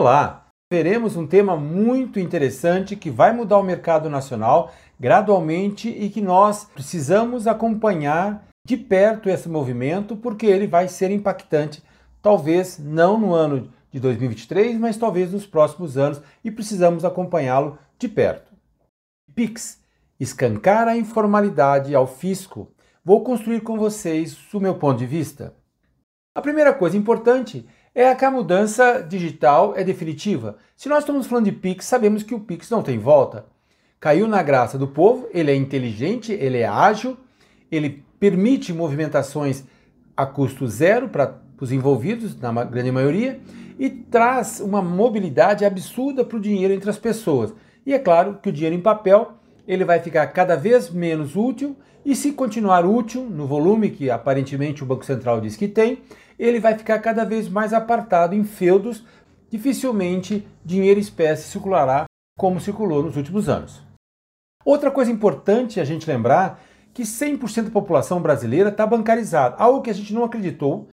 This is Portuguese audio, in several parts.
Olá! Veremos um tema muito interessante que vai mudar o mercado nacional gradualmente e que nós precisamos acompanhar de perto esse movimento porque ele vai ser impactante, talvez não no ano de 2023, mas talvez nos próximos anos e precisamos acompanhá-lo de perto. Pix escancar a informalidade ao fisco. Vou construir com vocês o meu ponto de vista. A primeira coisa importante é que a mudança digital é definitiva. Se nós estamos falando de Pix, sabemos que o Pix não tem volta. Caiu na graça do povo, ele é inteligente, ele é ágil, ele permite movimentações a custo zero para os envolvidos, na grande maioria, e traz uma mobilidade absurda para o dinheiro entre as pessoas. E é claro que o dinheiro em papel ele vai ficar cada vez menos útil e se continuar útil no volume que aparentemente o Banco Central diz que tem, ele vai ficar cada vez mais apartado em feudos, dificilmente dinheiro espécie circulará como circulou nos últimos anos. Outra coisa importante a gente lembrar que 100% da população brasileira está bancarizada, algo que a gente não acreditou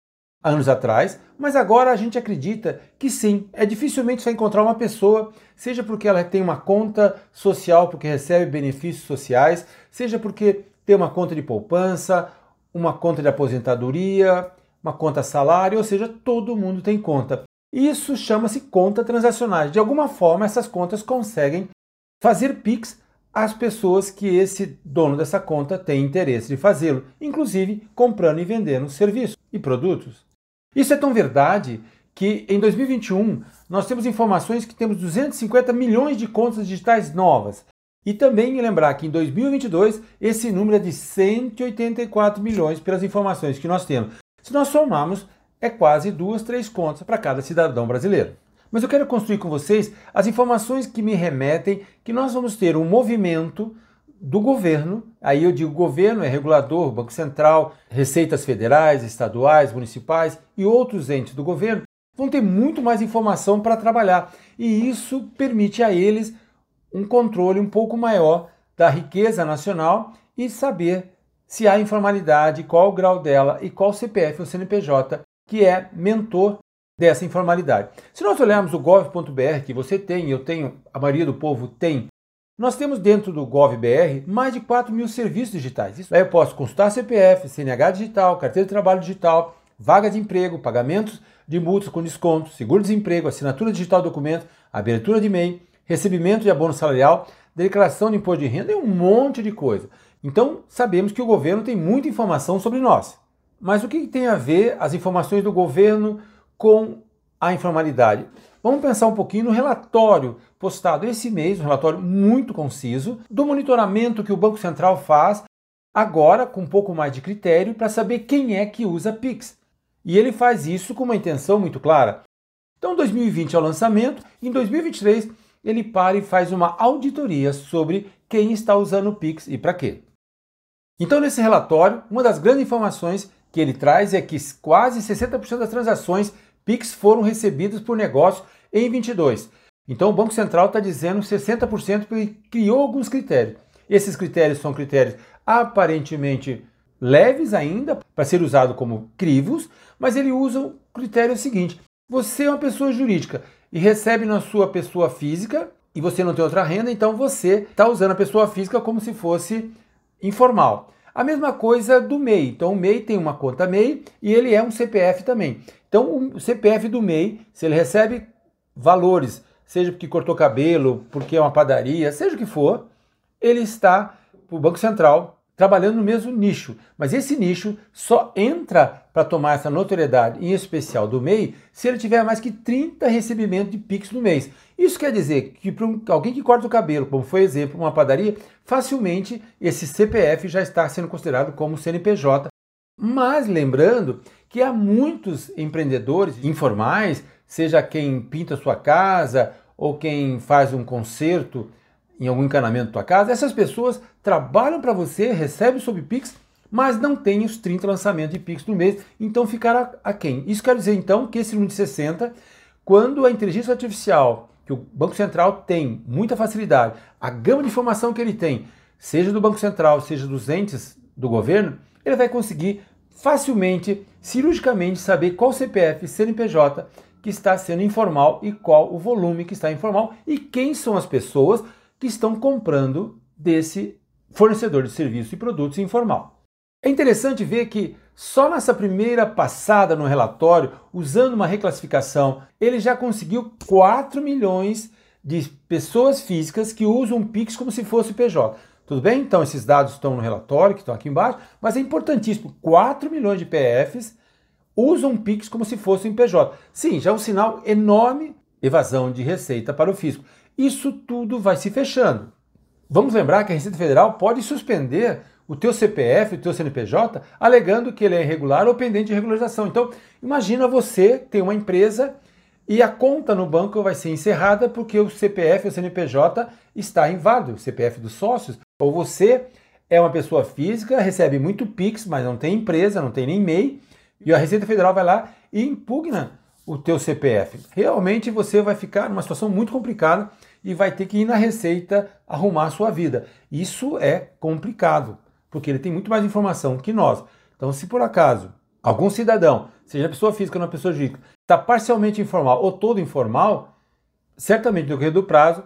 anos atrás, mas agora a gente acredita que sim, é dificilmente você encontrar uma pessoa, seja porque ela tem uma conta social porque recebe benefícios sociais, seja porque tem uma conta de poupança, uma conta de aposentadoria, uma conta salário, ou seja, todo mundo tem conta. Isso chama-se conta transacionais. De alguma forma, essas contas conseguem fazer PIX às pessoas que esse dono dessa conta tem interesse de fazê-lo, inclusive comprando e vendendo serviços e produtos. Isso é tão verdade que em 2021 nós temos informações que temos 250 milhões de contas digitais novas. E também lembrar que em 2022 esse número é de 184 milhões pelas informações que nós temos. Se nós somarmos, é quase duas, três contas para cada cidadão brasileiro. Mas eu quero construir com vocês as informações que me remetem que nós vamos ter um movimento do governo, aí eu digo governo, é regulador, Banco Central, receitas federais, estaduais, municipais e outros entes do governo, vão ter muito mais informação para trabalhar. E isso permite a eles um controle um pouco maior da riqueza nacional e saber se há informalidade, qual o grau dela e qual CPF ou CNPJ que é mentor dessa informalidade. Se nós olharmos o gov.br, que você tem, eu tenho, a maioria do povo tem, nós temos dentro do gov.br mais de 4 mil serviços digitais. Isso aí eu posso consultar CPF, CNH digital, carteira de trabalho digital, vaga de emprego, pagamentos de multas com desconto, seguro-desemprego, assinatura digital de documento, abertura de e-mail, recebimento de abono salarial, declaração de imposto de renda e um monte de coisa. Então, sabemos que o governo tem muita informação sobre nós. Mas o que tem a ver as informações do governo com a informalidade? Vamos pensar um pouquinho no relatório postado esse mês, um relatório muito conciso, do monitoramento que o Banco Central faz, agora com um pouco mais de critério, para saber quem é que usa Pix. E ele faz isso com uma intenção muito clara. Então, 2020 é o lançamento, em 2023 ele para e faz uma auditoria sobre quem está usando o Pix e para quê. Então, nesse relatório, uma das grandes informações que ele traz é que quase 60% das transações PIX foram recebidas por negócio em 22. Então, o Banco Central está dizendo 60% porque criou alguns critérios. Esses critérios são critérios aparentemente leves ainda, para ser usado como crivos, mas ele usa o critério seguinte: você é uma pessoa jurídica e recebe na sua pessoa física e você não tem outra renda, então você está usando a pessoa física como se fosse informal. A mesma coisa do MEI. Então o MEI tem uma conta MEI e ele é um CPF também. Então o CPF do MEI, se ele recebe valores, seja porque cortou cabelo, porque é uma padaria, seja o que for, ele está o Banco Central trabalhando no mesmo nicho. Mas esse nicho só entra para tomar essa notoriedade, em especial do MEI, se ele tiver mais que 30 recebimentos de Pix no mês. Isso quer dizer que para um, alguém que corta o cabelo, como foi exemplo, uma padaria, facilmente esse CPF já está sendo considerado como CNPJ. Mas lembrando que há muitos empreendedores informais, seja quem pinta sua casa ou quem faz um concerto em algum encanamento da tua casa, essas pessoas trabalham para você, recebem sob Pix, mas não têm os 30 lançamentos de Pix no mês, então ficará a quem? Isso quer dizer então que esse número de 60, quando a inteligência artificial, que o Banco Central tem muita facilidade, a gama de informação que ele tem, seja do Banco Central, seja dos entes do governo, ele vai conseguir facilmente, cirurgicamente, saber qual CPF, CNPJ que está sendo informal e qual o volume que está informal e quem são as pessoas que estão comprando desse fornecedor de serviços e produtos informal. É interessante ver que só nessa primeira passada no relatório, usando uma reclassificação, ele já conseguiu 4 milhões de pessoas físicas que usam o Pix como se fosse PJ. Tudo bem? Então esses dados estão no relatório, que estão aqui embaixo, mas é importantíssimo, 4 milhões de PFs usam Pix como se fosse um PJ. Sim, já é um sinal enorme evasão de receita para o fisco. Isso tudo vai se fechando. Vamos lembrar que a Receita Federal pode suspender o teu CPF, o teu CNPJ, alegando que ele é irregular ou pendente de regularização. Então, imagina você ter uma empresa e a conta no banco vai ser encerrada porque o CPF ou CNPJ está inválido, o CPF dos sócios, ou você é uma pessoa física, recebe muito Pix, mas não tem empresa, não tem nem MEI, e a Receita Federal vai lá e impugna o teu CPF. Realmente você vai ficar numa situação muito complicada e vai ter que ir na Receita arrumar a sua vida. Isso é complicado, porque ele tem muito mais informação que nós. Então, se por acaso algum cidadão, seja pessoa física ou não pessoa jurídica, está parcialmente informal ou todo informal, certamente no decorrer do prazo,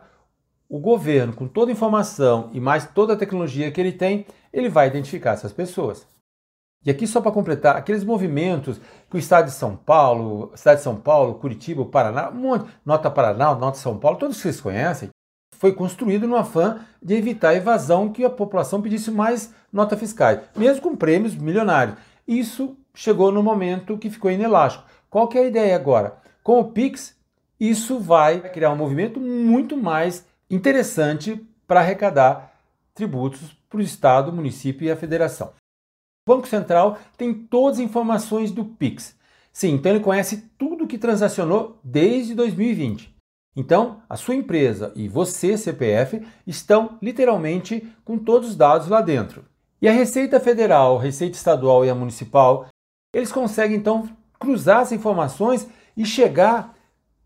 o governo, com toda a informação e mais toda a tecnologia que ele tem, ele vai identificar essas pessoas. E aqui só para completar, aqueles movimentos que o Estado de São Paulo, Estado de São Paulo, Curitiba, Paraná, um monte, Nota Paraná, Nota São Paulo, todos vocês conhecem, foi construído no afã de evitar a evasão que a população pedisse mais nota fiscais, mesmo com prêmios milionários. Isso chegou no momento que ficou inelástico. Qual que é a ideia agora? Com o Pix, isso vai criar um movimento muito mais interessante para arrecadar tributos para o Estado, município e a federação. Banco Central tem todas as informações do Pix. Sim, então ele conhece tudo que transacionou desde 2020. Então, a sua empresa e você, CPF, estão literalmente com todos os dados lá dentro. E a Receita Federal, Receita Estadual e a Municipal, eles conseguem então cruzar as informações e chegar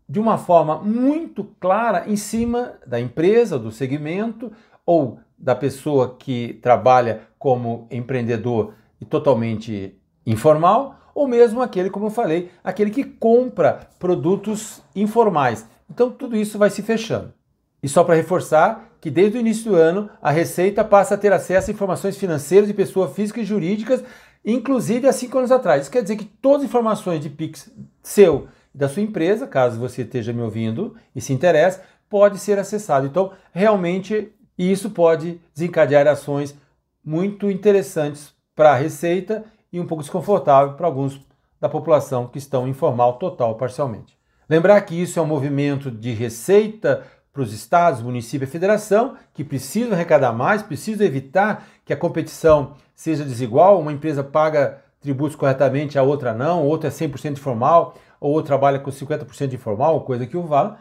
de uma forma muito clara em cima da empresa, do segmento ou da pessoa que trabalha como empreendedor e totalmente informal, ou mesmo aquele, como eu falei, aquele que compra produtos informais. Então tudo isso vai se fechando. E só para reforçar que desde o início do ano a Receita passa a ter acesso a informações financeiras de pessoas físicas e jurídicas, inclusive há cinco anos atrás. Isso quer dizer que todas as informações de Pix seu da sua empresa, caso você esteja me ouvindo e se interesse, pode ser acessado. Então, realmente, isso pode desencadear ações muito interessantes para a Receita e um pouco desconfortável para alguns da população que estão informal total ou parcialmente. Lembrar que isso é um movimento de receita para os estados, município e federação, que precisam arrecadar mais, precisam evitar que a competição seja desigual, uma empresa paga tributos corretamente, a outra não, outra é 100% informal, ou trabalha com 50% informal, coisa que o vale.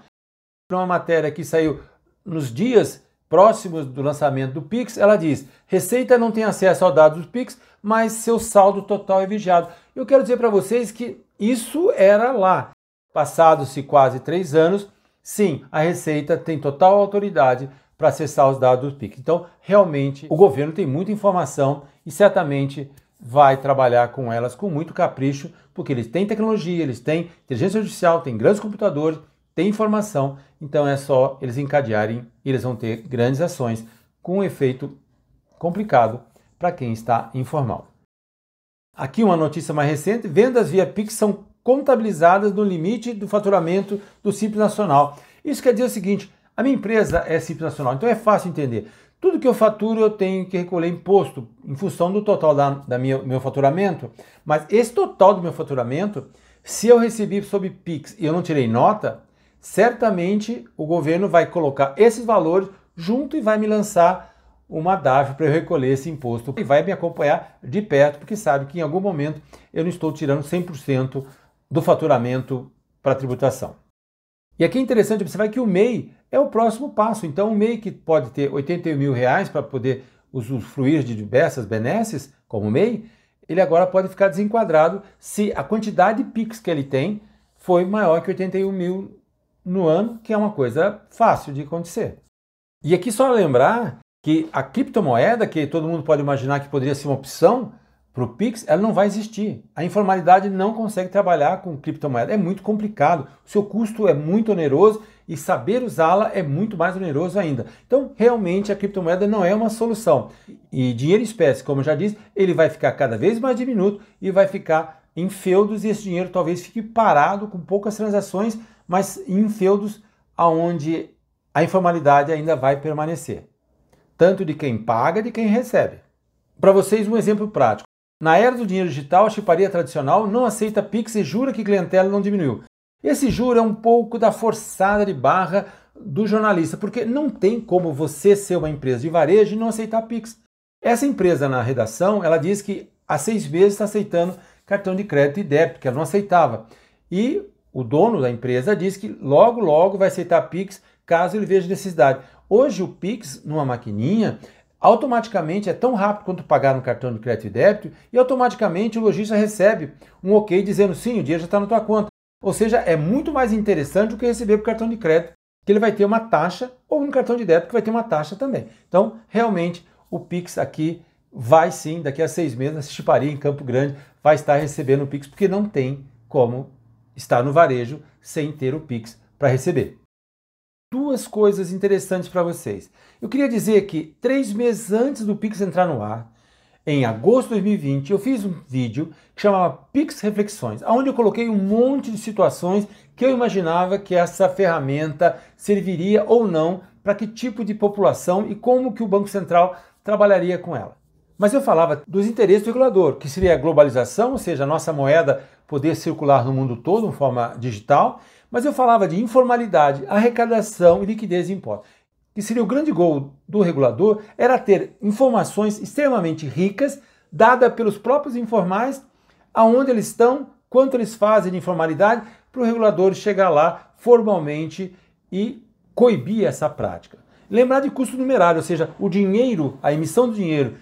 Uma matéria que saiu nos dias próximos do lançamento do Pix, ela diz: Receita não tem acesso aos dados do Pix, mas seu saldo total é vigiado. Eu quero dizer para vocês que isso era lá. Passados-se quase três anos, sim, a Receita tem total autoridade para acessar os dados do Pix. Então, realmente, o governo tem muita informação e certamente vai trabalhar com elas com muito capricho, porque eles têm tecnologia, eles têm inteligência artificial, têm grandes computadores, têm informação, então é só eles encadearem e eles vão ter grandes ações com um efeito complicado para quem está informal. Aqui uma notícia mais recente: vendas via Pix são contabilizadas no limite do faturamento do Simples Nacional. Isso quer dizer o seguinte: a minha empresa é Simples Nacional, então é fácil entender. Tudo que eu faturo eu tenho que recolher imposto em função do total da, da minha, meu faturamento. Mas esse total do meu faturamento, se eu recebi sob Pix e eu não tirei nota, certamente o governo vai colocar esses valores junto e vai me lançar uma DAF para eu recolher esse imposto e vai me acompanhar de perto, porque sabe que em algum momento eu não estou tirando 100% do faturamento para tributação. E aqui é interessante observar que o MEI é o próximo passo. Então, o MEI que pode ter 81 mil reais para poder usufruir de diversas benesses, como o MEI, ele agora pode ficar desenquadrado se a quantidade de PIX que ele tem foi maior que 81 mil no ano, que é uma coisa fácil de acontecer. E aqui só lembrar que a criptomoeda, que todo mundo pode imaginar que poderia ser uma opção para o Pix, ela não vai existir. A informalidade não consegue trabalhar com criptomoeda. É muito complicado. O seu custo é muito oneroso e saber usá-la é muito mais oneroso ainda. Então, realmente, a criptomoeda não é uma solução. E dinheiro espécie, como eu já disse, ele vai ficar cada vez mais diminuto e vai ficar em feudos e esse dinheiro talvez fique parado com poucas transações, mas em feudos aonde a informalidade ainda vai permanecer, tanto de quem paga de quem recebe. Para vocês um exemplo prático. Na era do dinheiro digital, a chiparia tradicional não aceita Pix e jura que clientela não diminuiu. Esse juro é um pouco da forçada de barra do jornalista, porque não tem como você ser uma empresa de varejo e não aceitar Pix. Essa empresa na redação, ela diz que há seis meses está aceitando cartão de crédito e débito, que ela não aceitava. E o dono da empresa diz que logo, logo vai aceitar Pix caso ele veja necessidade. Hoje o Pix, numa maquininha, automaticamente é tão rápido quanto pagar no cartão de crédito e débito e automaticamente o lojista recebe um ok dizendo sim, o dinheiro já está na tua conta. Ou seja, é muito mais interessante do que receber por cartão de crédito, que ele vai ter uma taxa, ou no cartão de débito que vai ter uma taxa também. Então, realmente, o Pix aqui vai sim, daqui a seis meses, a Chiparia em Campo Grande vai estar recebendo o Pix, porque não tem como estar no varejo sem ter o Pix para receber duas coisas interessantes para vocês. Eu queria dizer que três meses antes do Pix entrar no ar, em agosto de 2020, eu fiz um vídeo que chamava Pix Reflexões, onde eu coloquei um monte de situações que eu imaginava que essa ferramenta serviria ou não para que tipo de população e como que o Banco Central trabalharia com ela. Mas eu falava dos interesses do regulador, que seria a globalização, ou seja, a nossa moeda poder circular no mundo todo de forma digital, mas eu falava de informalidade, arrecadação e liquidez de impostos. Que seria o grande gol do regulador era ter informações extremamente ricas, dadas pelos próprios informais, aonde eles estão, quanto eles fazem de informalidade, para o regulador chegar lá formalmente e coibir essa prática. Lembrar de custo numerário, ou seja, o dinheiro, a emissão do dinheiro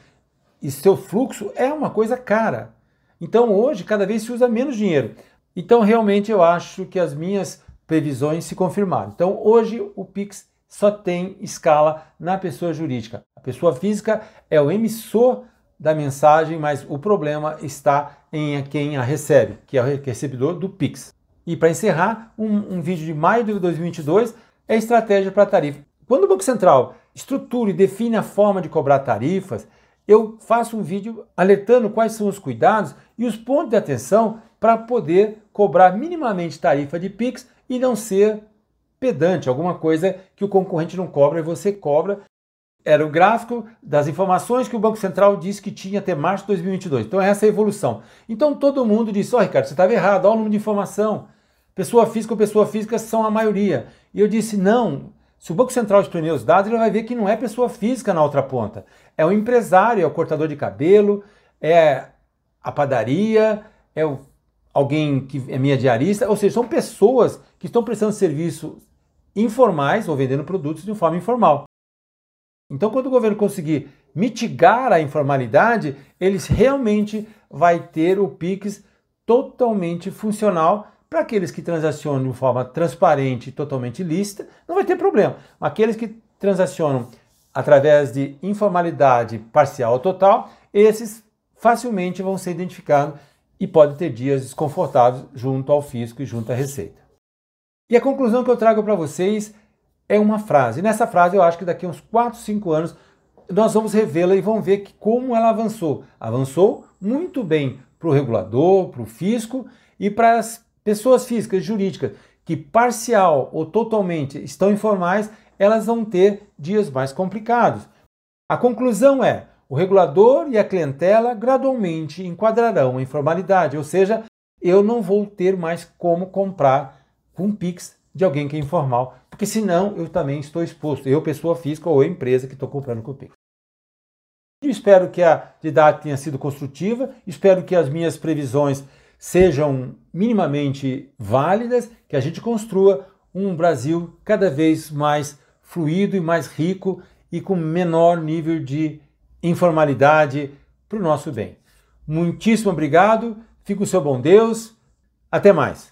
e seu fluxo é uma coisa cara. Então hoje cada vez se usa menos dinheiro. Então, realmente, eu acho que as minhas previsões se confirmaram. Então, hoje o Pix só tem escala na pessoa jurídica. A pessoa física é o emissor da mensagem, mas o problema está em quem a recebe, que é o recebedor do Pix. E para encerrar, um, um, vídeo de maio de 2022 é estratégia para tarifa. Quando o Banco Central estrutura e define a forma de cobrar tarifas, eu faço um vídeo alertando quais são os cuidados e os pontos de atenção para poder cobrar minimamente tarifa de Pix e não ser pedante, alguma coisa que o concorrente não cobra e você cobra. Era o gráfico das informações que o Banco Central disse que tinha até março de 2022. Então, essa é a evolução. Então, todo mundo disse: Ó, oh, Ricardo, você estava errado, olha o número de informação. Pessoa física ou pessoa física são a maioria. E eu disse: não. Se o Banco Central espremer os dados, ele vai ver que não é pessoa física na outra ponta. É o empresário, é o cortador de cabelo, é a padaria, é o alguém que é minha diarista, ou seja, são pessoas que estão prestando serviços informais ou vendendo produtos de forma informal. Então, quando o governo conseguir mitigar a informalidade, eles realmente vai ter o Pix totalmente funcional para aqueles que transacionam de forma transparente e totalmente lícita, não vai ter problema. Aqueles que transacionam através de informalidade parcial ou total, esses facilmente vão ser identificados e pode ter dias desconfortáveis junto ao fisco e junto à receita. E a conclusão que eu trago para vocês é uma frase. Nessa frase eu acho que daqui a uns 4, 5 anos nós vamos revê-la e vamos ver que como ela avançou. Avançou muito bem para o regulador, para o fisco e para as pessoas físicas jurídicas que parcial ou totalmente estão informais, elas vão ter dias mais complicados. A conclusão é: o regulador e a clientela gradualmente enquadrarão a informalidade, ou seja, eu não vou ter mais como comprar com Pix de alguém que é informal, porque senão eu também estou exposto, eu, pessoa física ou empresa que estou comprando com Pix. Eu espero que a didática tenha sido construtiva, espero que as minhas previsões sejam minimamente válidas, que a gente construa um Brasil cada vez mais fluido e mais rico e com menor nível de informalidade para o nosso bem. Muitíssimo obrigado, fique o seu bom Deus, até mais.